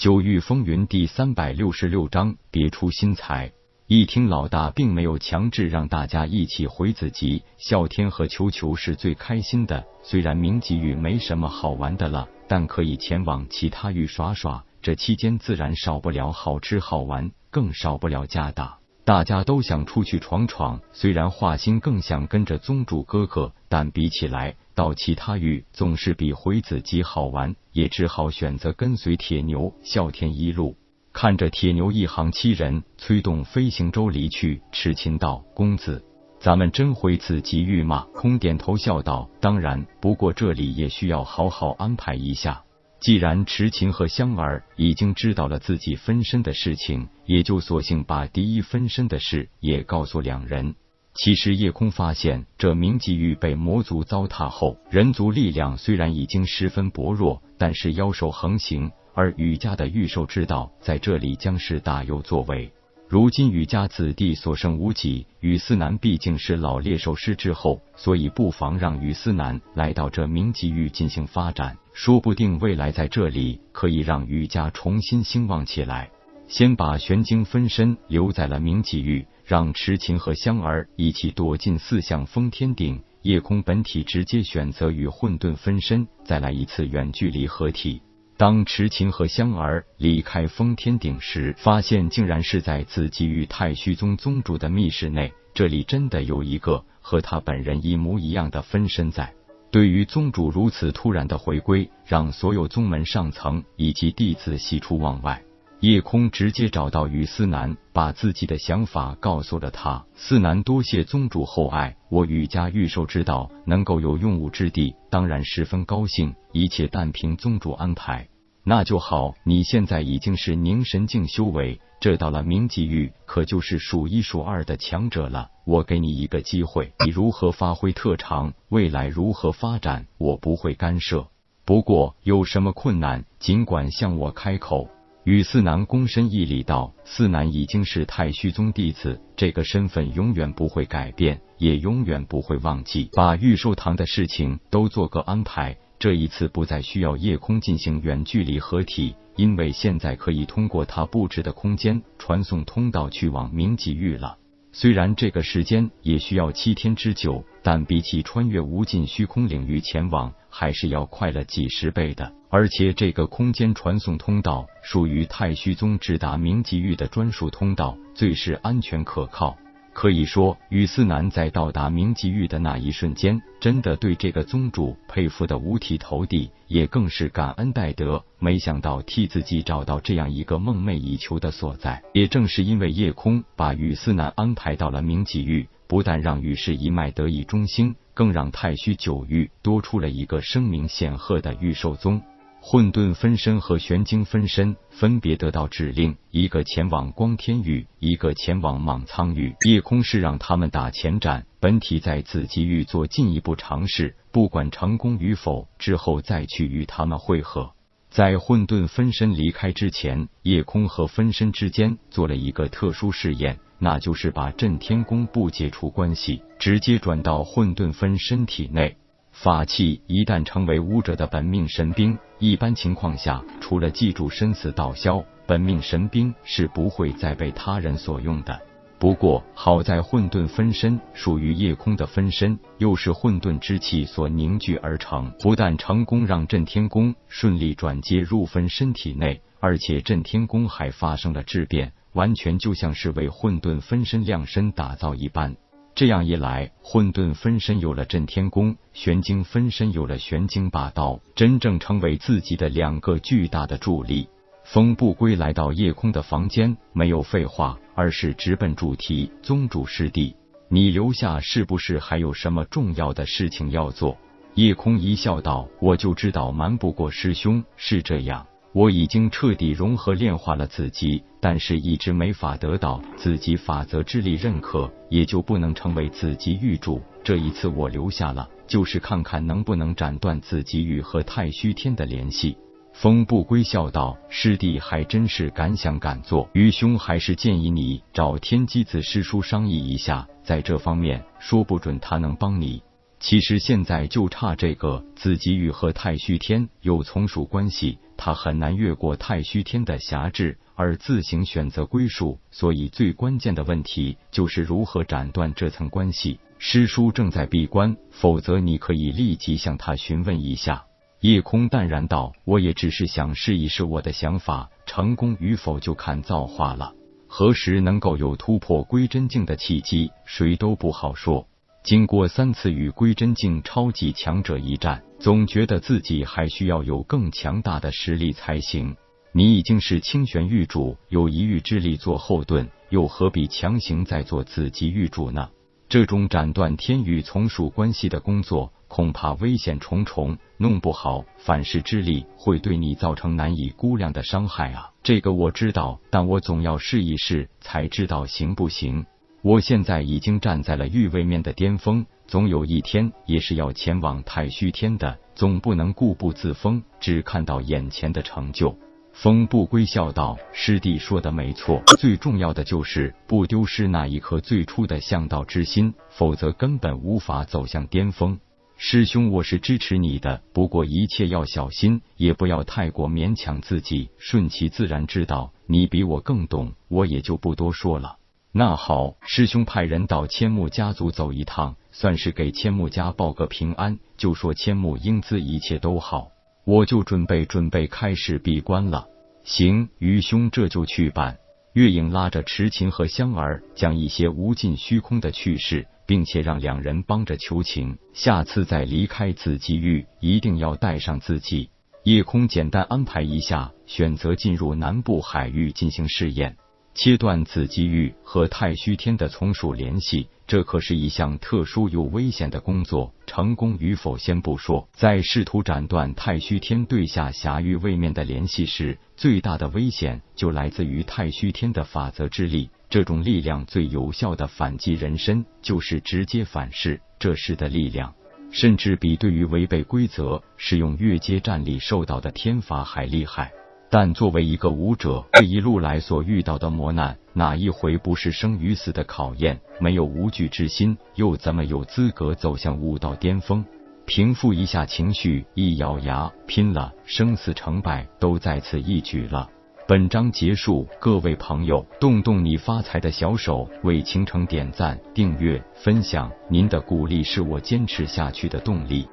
九域风云第三百六十六章，别出心裁。一听老大并没有强制让大家一起回子集，啸天和球球是最开心的。虽然明极域没什么好玩的了，但可以前往其他域耍耍。这期间自然少不了好吃好玩，更少不了家打。大家都想出去闯闯，虽然华心更想跟着宗主哥哥，但比起来。到其他域总是比回子集好玩，也只好选择跟随铁牛啸天一路。看着铁牛一行七人催动飞行舟离去，痴情道：“公子，咱们真回子集域吗？”空点头笑道：“当然，不过这里也需要好好安排一下。既然痴情和香儿已经知道了自己分身的事情，也就索性把第一分身的事也告诉两人。”其实夜空发现，这明极域被魔族糟蹋后，人族力量虽然已经十分薄弱，但是妖兽横行，而羽家的御兽之道在这里将是大有作为。如今羽家子弟所剩无几，羽思南毕竟是老猎兽师之后，所以不妨让羽思南来到这明极域进行发展，说不定未来在这里可以让羽家重新兴旺起来。先把玄晶分身留在了明极域。让痴情和香儿一起躲进四象封天顶，夜空本体直接选择与混沌分身再来一次远距离合体。当痴情和香儿离开封天顶时，发现竟然是在自己与太虚宗宗主的密室内。这里真的有一个和他本人一模一样的分身在。对于宗主如此突然的回归，让所有宗门上层以及弟子喜出望外。夜空直接找到于思南，把自己的想法告诉了他。思南多谢宗主厚爱，我雨家御兽之道能够有用武之地，当然十分高兴。一切但凭宗主安排，那就好。你现在已经是凝神境修为，这到了明极域，可就是数一数二的强者了。我给你一个机会，你如何发挥特长，未来如何发展，我不会干涉。不过有什么困难，尽管向我开口。与四南躬身一礼道：“四南已经是太虚宗弟子，这个身份永远不会改变，也永远不会忘记。把御兽堂的事情都做个安排。这一次不再需要夜空进行远距离合体，因为现在可以通过他布置的空间传送通道去往明极域了。”虽然这个时间也需要七天之久，但比起穿越无尽虚空领域前往，还是要快了几十倍的。而且这个空间传送通道属于太虚宗直达明极域的专属通道，最是安全可靠。可以说，雨思南在到达明极域的那一瞬间，真的对这个宗主佩服的五体投地，也更是感恩戴德。没想到替自己找到这样一个梦寐以求的所在。也正是因为夜空把雨思南安排到了明极域，不但让雨氏一脉得以中兴，更让太虚九域多出了一个声名显赫的御兽宗。混沌分身和玄晶分身分别得到指令，一个前往光天域，一个前往莽苍域。夜空是让他们打前站，本体在紫极域做进一步尝试，不管成功与否，之后再去与他们会合。在混沌分身离开之前，夜空和分身之间做了一个特殊试验，那就是把震天宫不解除关系，直接转到混沌分身体内。法器一旦成为武者的本命神兵，一般情况下，除了记住生死道消，本命神兵是不会再被他人所用的。不过好在混沌分身属于夜空的分身，又是混沌之气所凝聚而成，不但成功让震天宫顺利转接入分身体内，而且震天宫还发生了质变，完全就像是为混沌分身量身打造一般。这样一来，混沌分身有了震天功，玄晶分身有了玄晶霸道，真正成为自己的两个巨大的助力。风不归来到夜空的房间，没有废话，而是直奔主题。宗主师弟，你留下是不是还有什么重要的事情要做？夜空一笑道：“我就知道瞒不过师兄，是这样。”我已经彻底融合炼化了自己，但是一直没法得到子级法则之力认可，也就不能成为子级玉主。这一次我留下了，就是看看能不能斩断子级玉和太虚天的联系。风不归笑道：“师弟还真是敢想敢做，愚兄还是建议你找天机子师叔商议一下，在这方面说不准他能帮你。”其实现在就差这个子极域和太虚天有从属关系，他很难越过太虚天的辖制而自行选择归属。所以最关键的问题就是如何斩断这层关系。师叔正在闭关，否则你可以立即向他询问一下。夜空淡然道：“我也只是想试一试我的想法，成功与否就看造化了。何时能够有突破归真境的契机，谁都不好说。经过三次与归真境超级强者一战，总觉得自己还需要有更强大的实力才行。你已经是清玄玉主，有一域之力做后盾，又何必强行再做子级玉主呢？这种斩断天与从属关系的工作。”恐怕危险重重，弄不好反噬之力会对你造成难以估量的伤害啊！这个我知道，但我总要试一试，才知道行不行。我现在已经站在了域位面的巅峰，总有一天也是要前往太虚天的，总不能固步自封，只看到眼前的成就。风不归笑道：“师弟说的没错，最重要的就是不丢失那一颗最初的向道之心，否则根本无法走向巅峰。”师兄，我是支持你的，不过一切要小心，也不要太过勉强自己，顺其自然之道。你比我更懂，我也就不多说了。那好，师兄派人到千木家族走一趟，算是给千木家报个平安。就说千木英姿一切都好，我就准备准备开始闭关了。行，余兄这就去办。月影拉着池琴和香儿，将一些无尽虚空的趣事。并且让两人帮着求情，下次再离开紫极域，一定要带上自己。夜空简单安排一下，选择进入南部海域进行试验。切断紫极域和太虚天的从属联系，这可是一项特殊又危险的工作。成功与否先不说，在试图斩断太虚天对下辖域位面的联系时，最大的危险就来自于太虚天的法则之力。这种力量最有效的反击人身，就是直接反噬。这时的力量，甚至比对于违背规则、使用越阶战力受到的天罚还厉害。但作为一个武者，这一路来所遇到的磨难，哪一回不是生与死的考验？没有无惧之心，又怎么有资格走向武道巅峰？平复一下情绪，一咬牙，拼了！生死成败都在此一举了。本章结束，各位朋友，动动你发财的小手，为倾城点赞、订阅、分享，您的鼓励是我坚持下去的动力。